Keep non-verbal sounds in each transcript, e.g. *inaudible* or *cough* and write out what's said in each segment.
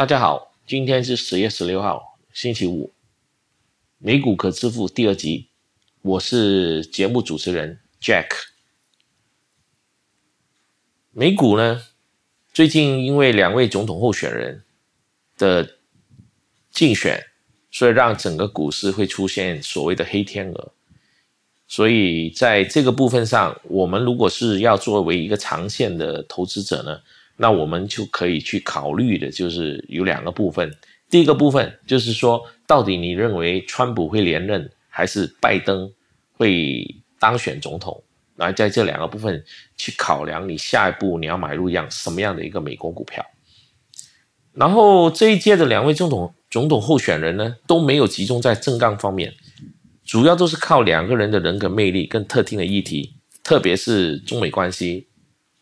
大家好，今天是十月十六号，星期五，美股可支付第二集，我是节目主持人 Jack。美股呢，最近因为两位总统候选人的竞选，所以让整个股市会出现所谓的黑天鹅。所以在这个部分上，我们如果是要作为一个长线的投资者呢？那我们就可以去考虑的，就是有两个部分。第一个部分就是说，到底你认为川普会连任，还是拜登会当选总统？来在这两个部分去考量，你下一步你要买入一样什么样的一个美国股票？然后这一届的两位总统总统候选人呢，都没有集中在政纲方面，主要都是靠两个人的人格魅力跟特定的议题，特别是中美关系、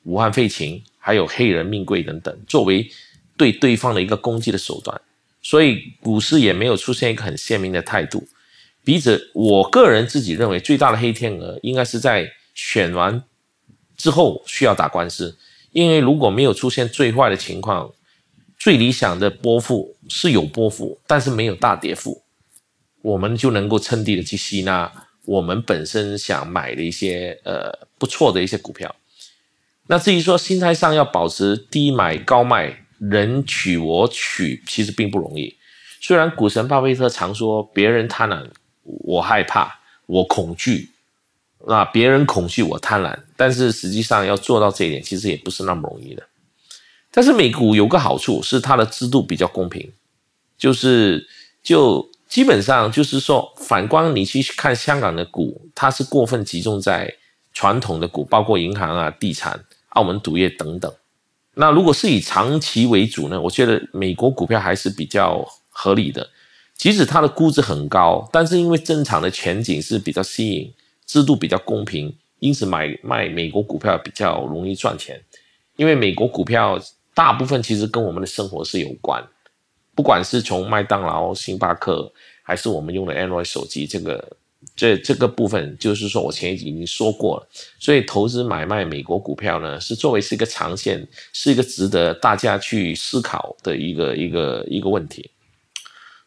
武汉肺炎。还有黑人命贵等等，作为对对方的一个攻击的手段，所以股市也没有出现一个很鲜明的态度。笔者我个人自己认为，最大的黑天鹅应该是在选完之后需要打官司，因为如果没有出现最坏的情况，最理想的波幅是有波幅，但是没有大跌幅，我们就能够趁低的去吸纳我们本身想买的一些呃不错的一些股票。那至于说心态上要保持低买高卖，人取我取，其实并不容易。虽然股神巴菲特常说别人贪婪，我害怕，我恐惧，那别人恐惧我贪婪，但是实际上要做到这一点，其实也不是那么容易的。但是美股有个好处是它的制度比较公平，就是就基本上就是说，反观你去看香港的股，它是过分集中在传统的股，包括银行啊、地产。澳门赌业等等，那如果是以长期为主呢？我觉得美国股票还是比较合理的，即使它的估值很高，但是因为正常的前景是比较吸引，制度比较公平，因此买卖美国股票比较容易赚钱。因为美国股票大部分其实跟我们的生活是有关，不管是从麦当劳、星巴克，还是我们用的 Android 手机，这个。这这个部分就是说我前已经说过了，所以投资买卖美国股票呢，是作为是一个长线，是一个值得大家去思考的一个一个一个问题。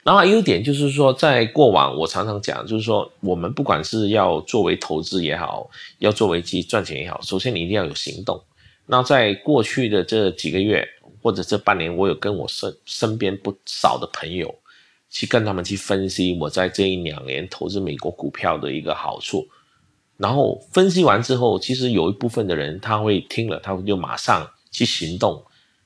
然后优点就是说，在过往我常常讲，就是说我们不管是要作为投资也好，要作为去赚钱也好，首先你一定要有行动。那在过去的这几个月或者这半年，我有跟我身身边不少的朋友。去跟他们去分析我在这一两年投资美国股票的一个好处，然后分析完之后，其实有一部分的人他会听了，他会就马上去行动，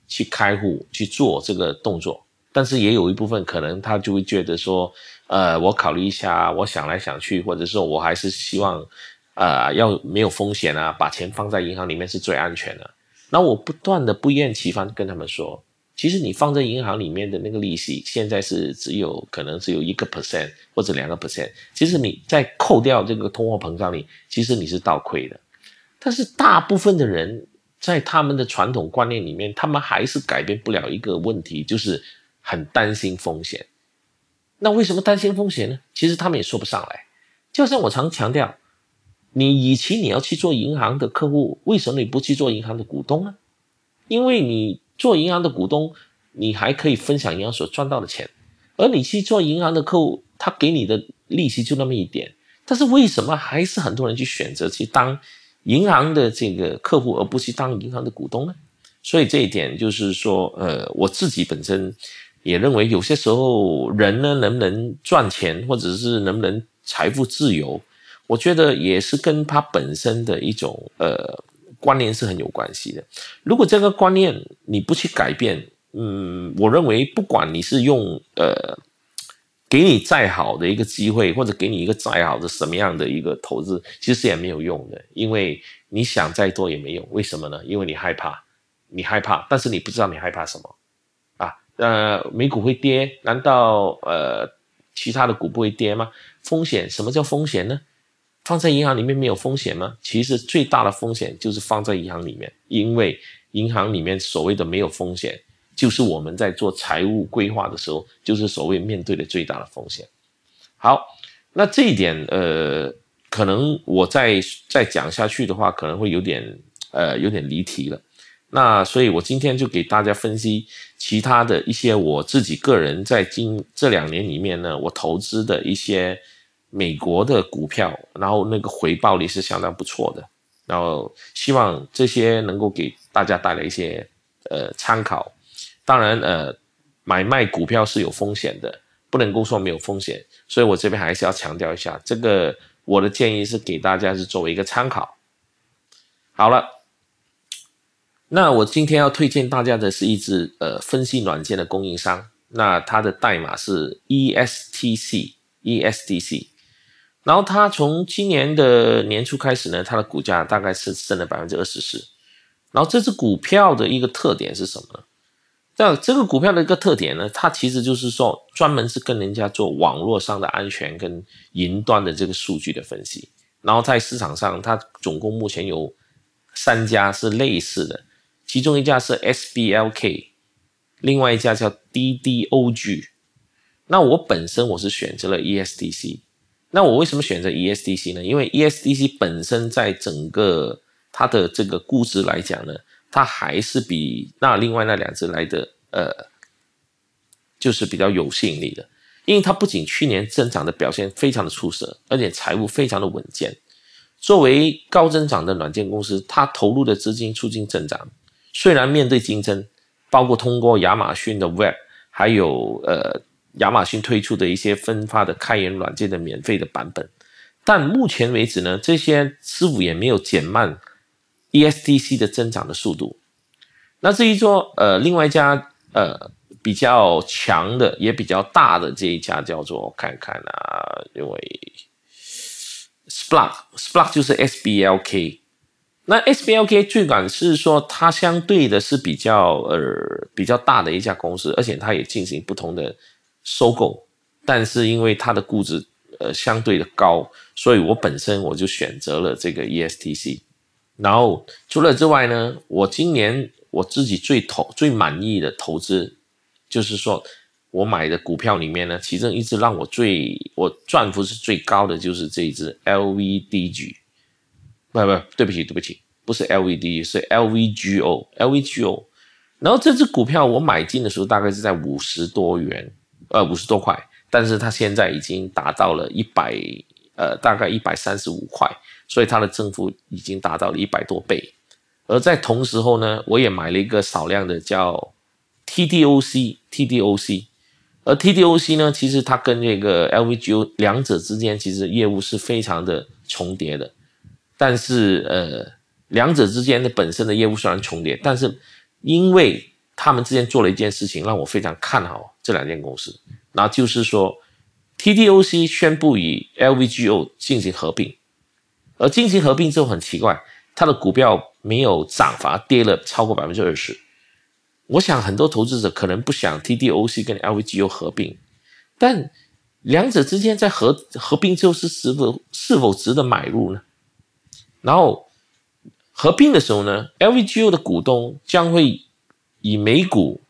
去开户去做这个动作。但是也有一部分可能他就会觉得说，呃，我考虑一下，我想来想去，或者说我还是希望，呃，要没有风险啊，把钱放在银行里面是最安全的。那我不断的不厌其烦跟他们说。其实你放在银行里面的那个利息，现在是只有可能只有一个 percent 或者两个 percent。其实你在扣掉这个通货膨胀率，其实你是倒亏的。但是大部分的人在他们的传统观念里面，他们还是改变不了一个问题，就是很担心风险。那为什么担心风险呢？其实他们也说不上来。就像我常强调，你与其你要去做银行的客户，为什么你不去做银行的股东呢？因为你。做银行的股东，你还可以分享银行所赚到的钱，而你去做银行的客户，他给你的利息就那么一点。但是为什么还是很多人去选择去当银行的这个客户，而不去当银行的股东呢？所以这一点就是说，呃，我自己本身也认为，有些时候人呢能不能赚钱，或者是能不能财富自由，我觉得也是跟他本身的一种呃。观念是很有关系的。如果这个观念你不去改变，嗯，我认为不管你是用呃，给你再好的一个机会，或者给你一个再好的什么样的一个投资，其实也没有用的。因为你想再多也没用。为什么呢？因为你害怕，你害怕，但是你不知道你害怕什么啊？呃，美股会跌，难道呃其他的股不会跌吗？风险，什么叫风险呢？放在银行里面没有风险吗？其实最大的风险就是放在银行里面，因为银行里面所谓的没有风险，就是我们在做财务规划的时候，就是所谓面对的最大的风险。好，那这一点，呃，可能我再再讲下去的话，可能会有点呃有点离题了。那所以我今天就给大家分析其他的一些我自己个人在今这两年里面呢，我投资的一些美国的股票，然后那个回报率是相当不错的。然后希望这些能够给大家带来一些呃参考。当然呃，买卖股票是有风险的，不能够说没有风险。所以我这边还是要强调一下，这个我的建议是给大家是作为一个参考。好了。那我今天要推荐大家的是一支呃分析软件的供应商，那它的代码是 ESTC，ESTC，然后它从今年的年初开始呢，它的股价大概是升了百分之二十四，然后这支股票的一个特点是什么呢？这这个股票的一个特点呢，它其实就是说专门是跟人家做网络上的安全跟云端的这个数据的分析，然后在市场上它总共目前有三家是类似的。其中一家是 SBLK，另外一家叫 DDOG。那我本身我是选择了 ESDC。那我为什么选择 ESDC 呢？因为 ESDC 本身在整个它的这个估值来讲呢，它还是比那另外那两只来的呃，就是比较有吸引力的。因为它不仅去年增长的表现非常的出色，而且财务非常的稳健。作为高增长的软件公司，它投入的资金促进增长。虽然面对竞争，包括通过亚马逊的 Web，还有呃亚马逊推出的一些分发的开源软件的免费的版本，但目前为止呢，这些似乎也没有减慢 ESDC 的增长的速度。那至于说呃另外一家呃比较强的也比较大的这一家叫做看看啊，因为 Splunk，Splunk 就是 SBLK。那 SBLK 最感是说，它相对的是比较呃比较大的一家公司，而且它也进行不同的收购，但是因为它的估值呃相对的高，所以我本身我就选择了这个 ESTC。然后除了之外呢，我今年我自己最投最满意的投资，就是说我买的股票里面呢，其中一只让我最我赚幅是最高的就是这一只 LVDG。不不，对不起对不起，不是 LVD，是 LVGO，LVGO。然后这只股票我买进的时候大概是在五十多元，呃五十多块，但是它现在已经达到了一百，呃大概一百三十五块，所以它的增幅已经达到了一百多倍。而在同时候呢，我也买了一个少量的叫 TDOC，TDOC，而 TDOC 呢，其实它跟这个 LVGO 两者之间其实业务是非常的重叠的。但是，呃，两者之间的本身的业务虽然重叠，但是因为他们之间做了一件事情，让我非常看好这两间公司。那就是说，TDOC 宣布与 LVGO 进行合并，而进行合并之后很奇怪，它的股票没有涨，反而跌了超过百分之二十。我想很多投资者可能不想 TDOC 跟 LVGO 合并，但两者之间在合合并之后是是否是否值得买入呢？然后合并的时候呢，LVGO 的股东将会以每股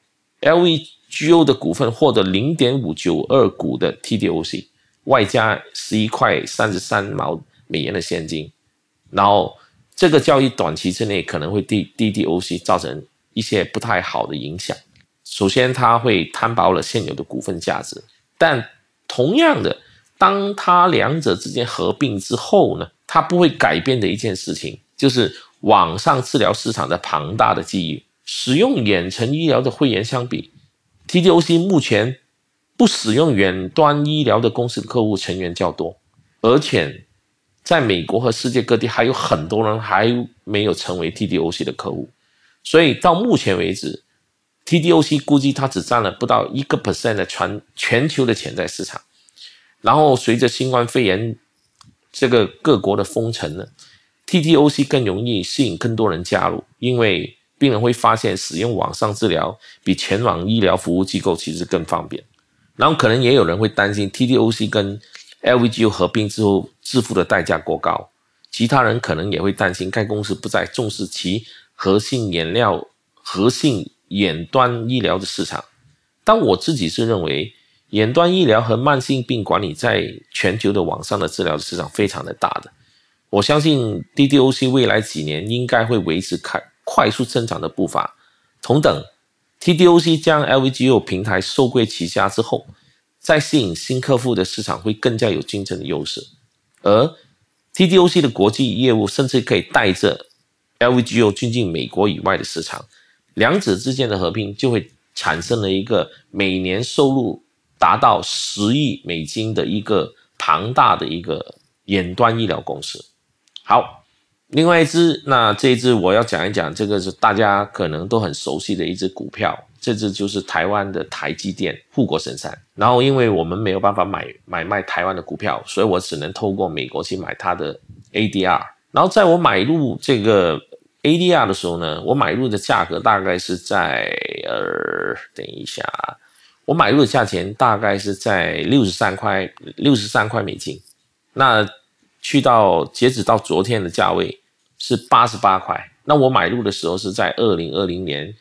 LV G O 的股份获得零点五九二股的 TDOC，外加十一块三十三毛美元的现金。然后这个交易短期之内可能会对 TDOC 造成一些不太好的影响。首先，它会摊薄了现有的股份价值，但同样的，当它两者之间合并之后呢？它不会改变的一件事情，就是网上治疗市场的庞大的机遇。使用远程医疗的会员相比，TDOC 目前不使用远端医疗的公司的客户成员较多，而且在美国和世界各地还有很多人还没有成为 TDOC 的客户。所以到目前为止，TDOC 估计它只占了不到一个 percent 的全全球的潜在市场。然后随着新冠肺炎。这个各国的封城呢，TTOC 更容易吸引更多人加入，因为病人会发现使用网上治疗比前往医疗服务机构其实更方便。然后可能也有人会担心 TDOC 跟 LVGO 合并之后支付的代价过高，其他人可能也会担心该公司不再重视其核心原料、核心远端医疗的市场。但我自己是认为。远端医疗和慢性病管理在全球的网上的治疗市场非常的大的，我相信 DDOC 未来几年应该会维持开快速增长的步伐。同等 TDOC 将 LVGO 平台收归旗下之后，在吸引新客户的市场会更加有竞争的优势，而 TDOC 的国际业务甚至可以带着 LVGO 进军美国以外的市场，两者之间的合并就会产生了一个每年收入达到十亿美金的一个庞大的一个远端医疗公司。好。另外一只，那这一只我要讲一讲，这个是大家可能都很熟悉的一只股票，这只就是台湾的台积电护国神山。然后，因为我们没有办法买 *laughs* 买卖台湾的股票，所以我只能透过美国去买它的 ADR。然后，在我买入这个 ADR 的时候呢，我买入的价格大概是在呃，等一下，我买入的价钱大概是在六十三块，六十三块美金。那去到截止到昨天的价位是八十八块，那我买入的时候是在二零二零年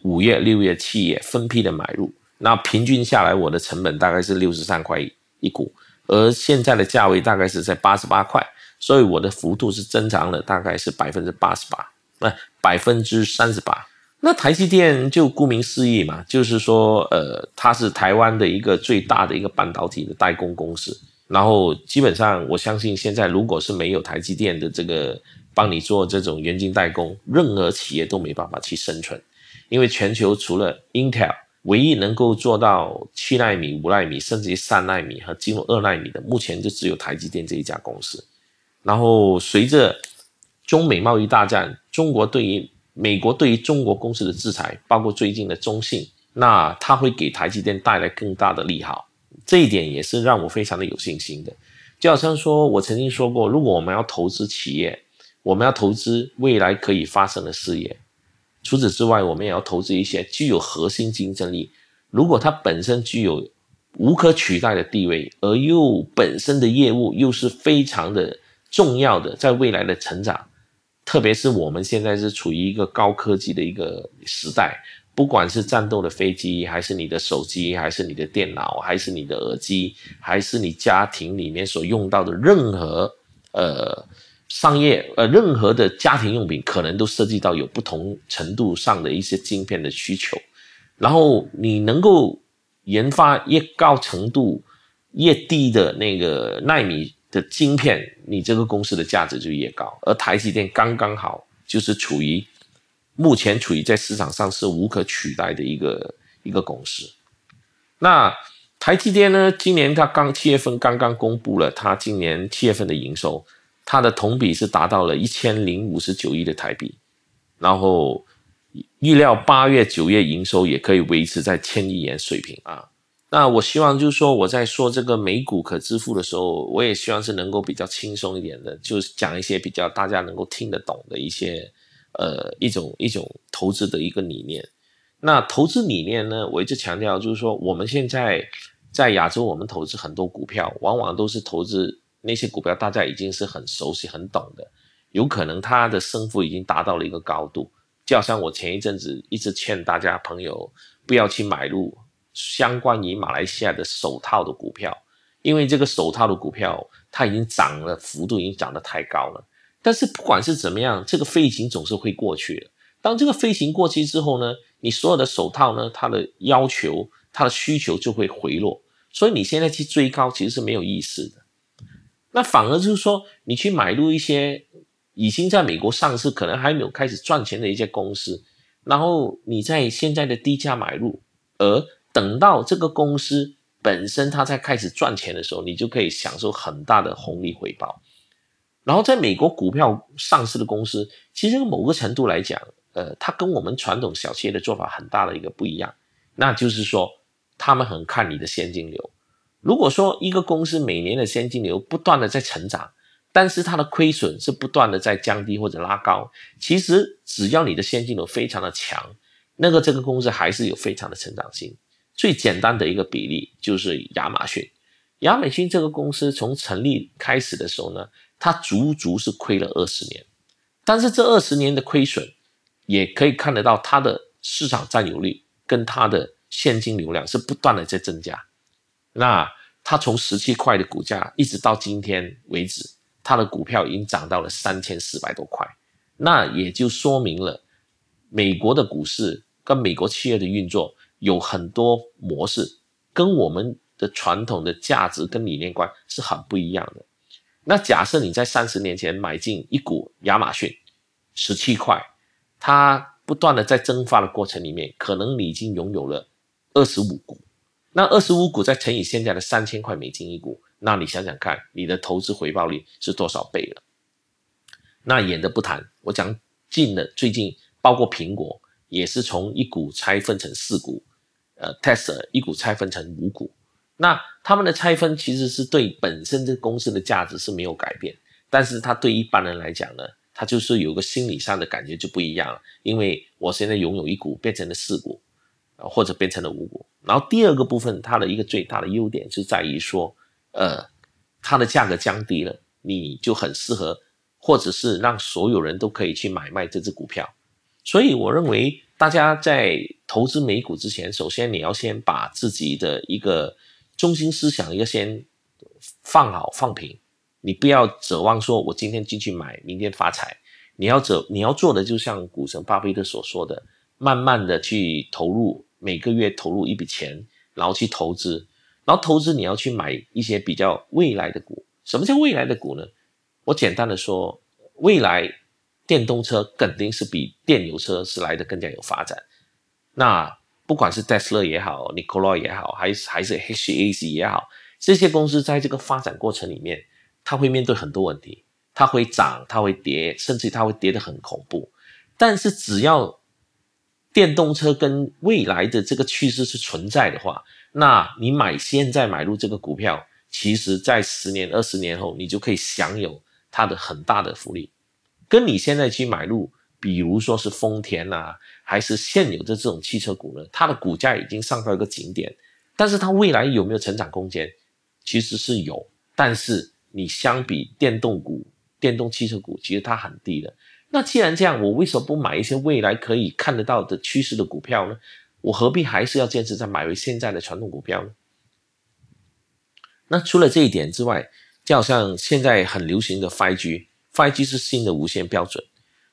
五月、六月、七月分批的买入，那平均下来我的成本大概是六十三块一股，而现在的价位大概是在八十八块，所以我的幅度是增长了大概是百分之八十八，那百分之三十八。那台积电就顾名思义嘛，就是说呃，它是台湾的一个最大的一个半导体的代工公司。然后基本上，我相信现在如果是没有台积电的这个帮你做这种元晶代工，任何企业都没办法去生存，因为全球除了 Intel，唯一能够做到七纳米、五纳米，甚至于三纳米和进入二纳米的，目前就只有台积电这一家公司。然后随着中美贸易大战，中国对于美国对于中国公司的制裁，包括最近的中信，那它会给台积电带来更大的利好。这一点也是让我非常的有信心的，就好像说我曾经说过，如果我们要投资企业，我们要投资未来可以发生的事业，除此之外，我们也要投资一些具有核心竞争力，如果它本身具有无可取代的地位，而又本身的业务又是非常的重要的，在未来的成长，特别是我们现在是处于一个高科技的一个时代。不管是战斗的飞机，还是你的手机，还是你的电脑，还是你的耳机，还是你家庭里面所用到的任何呃商业呃任何的家庭用品，可能都涉及到有不同程度上的一些晶片的需求。然后你能够研发越高程度、越低的那个纳米的晶片，你这个公司的价值就越高。而台积电刚刚好就是处于。目前处于在市场上是无可取代的一个一个公司。那台积电呢？今年它刚七月份刚刚公布了它今年七月份的营收，它的同比是达到了一千零五十九亿的台币，然后预料八月九月营收也可以维持在千亿元水平啊。那我希望就是说我在说这个美股可支付的时候，我也希望是能够比较轻松一点的，就是讲一些比较大家能够听得懂的一些。呃，一种一种投资的一个理念。那投资理念呢，我一直强调就是说，我们现在在亚洲，我们投资很多股票，往往都是投资那些股票，大家已经是很熟悉、很懂的，有可能它的升幅已经达到了一个高度。就好像我前一阵子一直劝大家朋友不要去买入相关于马来西亚的手套的股票，因为这个手套的股票它已经涨了，幅度已经涨得太高了。但是不管是怎么样，这个飞行总是会过去的。当这个飞行过去之后呢，你所有的手套呢，它的要求、它的需求就会回落。所以你现在去追高其实是没有意思的。那反而就是说，你去买入一些已经在美国上市、可能还没有开始赚钱的一些公司，然后你在现在的低价买入，而等到这个公司本身它在开始赚钱的时候，你就可以享受很大的红利回报。然后，在美国股票上市的公司，其实某个程度来讲，呃，它跟我们传统小企业的做法很大的一个不一样，那就是说，他们很看你的现金流。如果说一个公司每年的现金流不断的在成长，但是它的亏损是不断的在降低或者拉高，其实只要你的现金流非常的强，那个这个公司还是有非常的成长性。最简单的一个比例就是亚马逊，亚马逊这个公司从成立开始的时候呢。它足足是亏了二十年，但是这二十年的亏损，也可以看得到它的市场占有率跟它的现金流量是不断的在增加。那它从十七块的股价一直到今天为止，它的股票已经涨到了三千四百多块，那也就说明了美国的股市跟美国企业的运作有很多模式，跟我们的传统的价值跟理念观是很不一样的。那假设你在三十年前买进一股亚马逊，十七块，它不断的在蒸发的过程里面，可能你已经拥有了二十五股。那二十五股再乘以现在的三千块美金一股，那你想想看，你的投资回报率是多少倍了？那远的不谈，我讲近的，最近包括苹果也是从一股拆分成四股，呃，Tesla 一股拆分成五股。那他们的拆分其实是对本身这公司的价值是没有改变，但是它对一般人来讲呢，它就是有个心理上的感觉就不一样了，因为我现在拥有一股变成了四股，或者变成了五股。然后第二个部分，它的一个最大的优点是在于说，呃，它的价格降低了，你就很适合，或者是让所有人都可以去买卖这只股票。所以我认为，大家在投资美股之前，首先你要先把自己的一个中心思想要先放好放平，你不要指望说我今天进去买，明天发财。你要走，你要做的就像股神巴菲特所说的，慢慢的去投入。每个月投入一笔钱，然后去投资，然后投资你要去买一些比较未来的股。什么叫未来的股呢？我简单的说，未来电动车肯定是比电油车是来的更加有发展。那不管是 Tesla 也好，Nikola 也好，还是还是 HAC 也好，这些公司在这个发展过程里面，它会面对很多问题，它会涨，它会跌，甚至它会跌得很恐怖。但是只要电动车跟未来的这个趋势是存在的话，那你买现在买入这个股票，其实在十年、二十年后，你就可以享有它的很大的福利。跟你现在去买入，比如说是丰田呐，还是现有的这种汽车股呢，它的股价已经上到一个顶点，但是它未来有没有成长空间？其实是有，但是你相比电动股、电动汽车股，其实它很低的。那既然这样，我为什么不买一些未来可以看得到的趋势的股票呢？我何必还是要坚持在买回现在的传统股票呢？那除了这一点之外，就好像现在很流行的 5G，5G 是新的无线标准，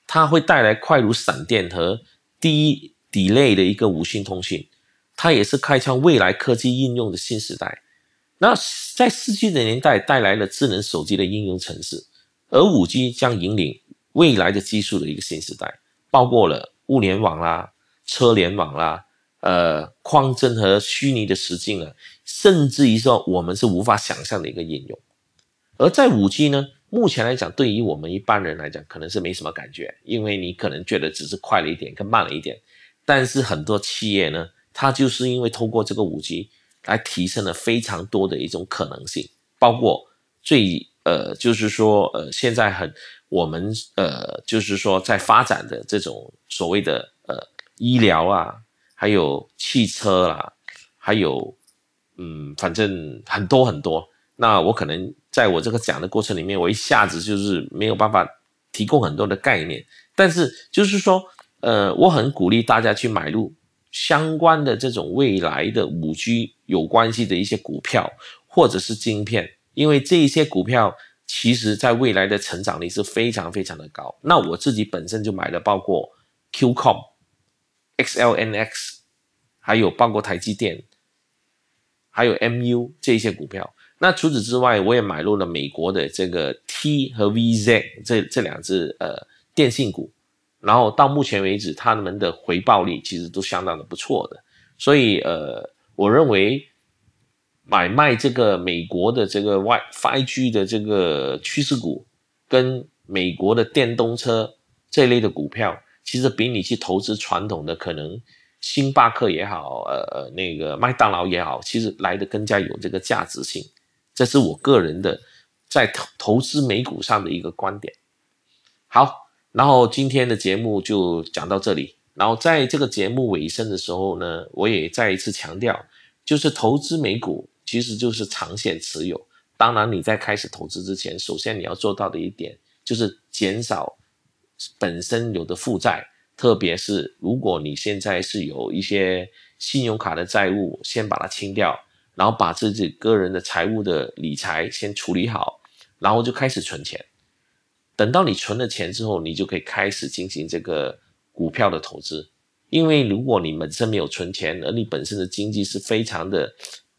它会带来快如闪电和低 delay 的一个无线通讯，它也是开创未来科技应用的新时代。那在 4G 的年代带来了智能手机的应用城市，而 5G 将引领。未来的技术的一个新时代，包括了物联网啦、车联网啦、呃，矿真和虚拟的实境啊，甚至于说我们是无法想象的一个应用。而在五 G 呢，目前来讲，对于我们一般人来讲，可能是没什么感觉，因为你可能觉得只是快了一点，更慢了一点。但是很多企业呢，它就是因为透过这个五 G 来提升了非常多的一种可能性，包括最呃，就是说呃，现在很。我们呃，就是说，在发展的这种所谓的呃医疗啊，还有汽车啦，还有嗯，反正很多很多。那我可能在我这个讲的过程里面，我一下子就是没有办法提供很多的概念。但是就是说，呃，我很鼓励大家去买入相关的这种未来的五 G 有关系的一些股票或者是晶片，因为这一些股票。其实，在未来的成长力是非常非常的高。那我自己本身就买了，包括 QCOM、XLNX，还有包括台积电，还有 MU 这一些股票。那除此之外，我也买入了美国的这个 T 和 VZ 这这两只呃电信股。然后到目前为止，他们的回报率其实都相当的不错的。所以呃，我认为。买卖这个美国的这个 Y Five G 的这个趋势股，跟美国的电动车这类的股票，其实比你去投资传统的可能星巴克也好，呃呃那个麦当劳也好，其实来的更加有这个价值性。这是我个人的在投投资美股上的一个观点。好，然后今天的节目就讲到这里。然后在这个节目尾声的时候呢，我也再一次强调，就是投资美股。其实就是长线持有。当然，你在开始投资之前，首先你要做到的一点就是减少本身有的负债，特别是如果你现在是有一些信用卡的债务，先把它清掉，然后把自己个人的财务的理财先处理好，然后就开始存钱。等到你存了钱之后，你就可以开始进行这个股票的投资。因为如果你本身没有存钱，而你本身的经济是非常的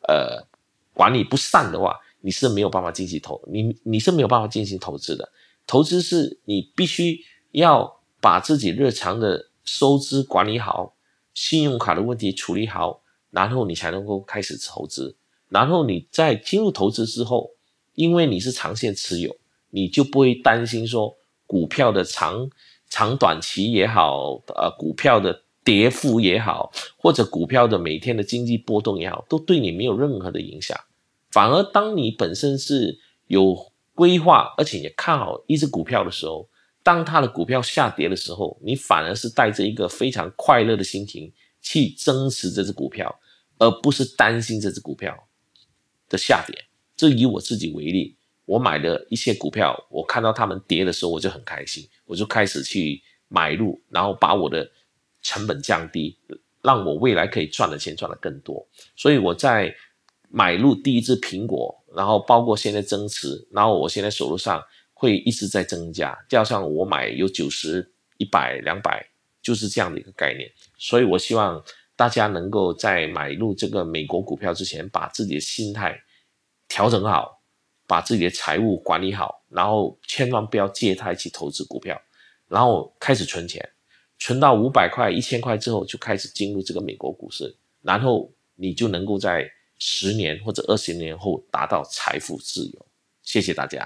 呃管理不善的话，你是没有办法进行投你你是没有办法进行投资的。投资是你必须要把自己日常的收支管理好，信用卡的问题处理好，然后你才能够开始投资。然后你在进入投资之后，因为你是长线持有，你就不会担心说股票的长长短期也好，呃，股票的跌幅也好，或者股票的每天的经济波动也好，都对你没有任何的影响。反而当你本身是有规划，而且也看好一只股票的时候，当它的股票下跌的时候，你反而是带着一个非常快乐的心情去增持这只股票，而不是担心这只股票的下跌。这以我自己为例，我买的一些股票，我看到它们跌的时候，我就很开心，我就开始去买入，然后把我的成本降低，让我未来可以赚的钱赚的更多。所以我在买入第一只苹果。然后包括现在增持，然后我现在手头上会一直在增加，加上我买有九十、一百、两百，就是这样的一个概念。所以我希望大家能够在买入这个美国股票之前，把自己的心态调整好，把自己的财务管理好，然后千万不要借贷去投资股票，然后开始存钱，存到五百块、一千块之后，就开始进入这个美国股市，然后你就能够在。十年或者二十年后达到财富自由，谢谢大家。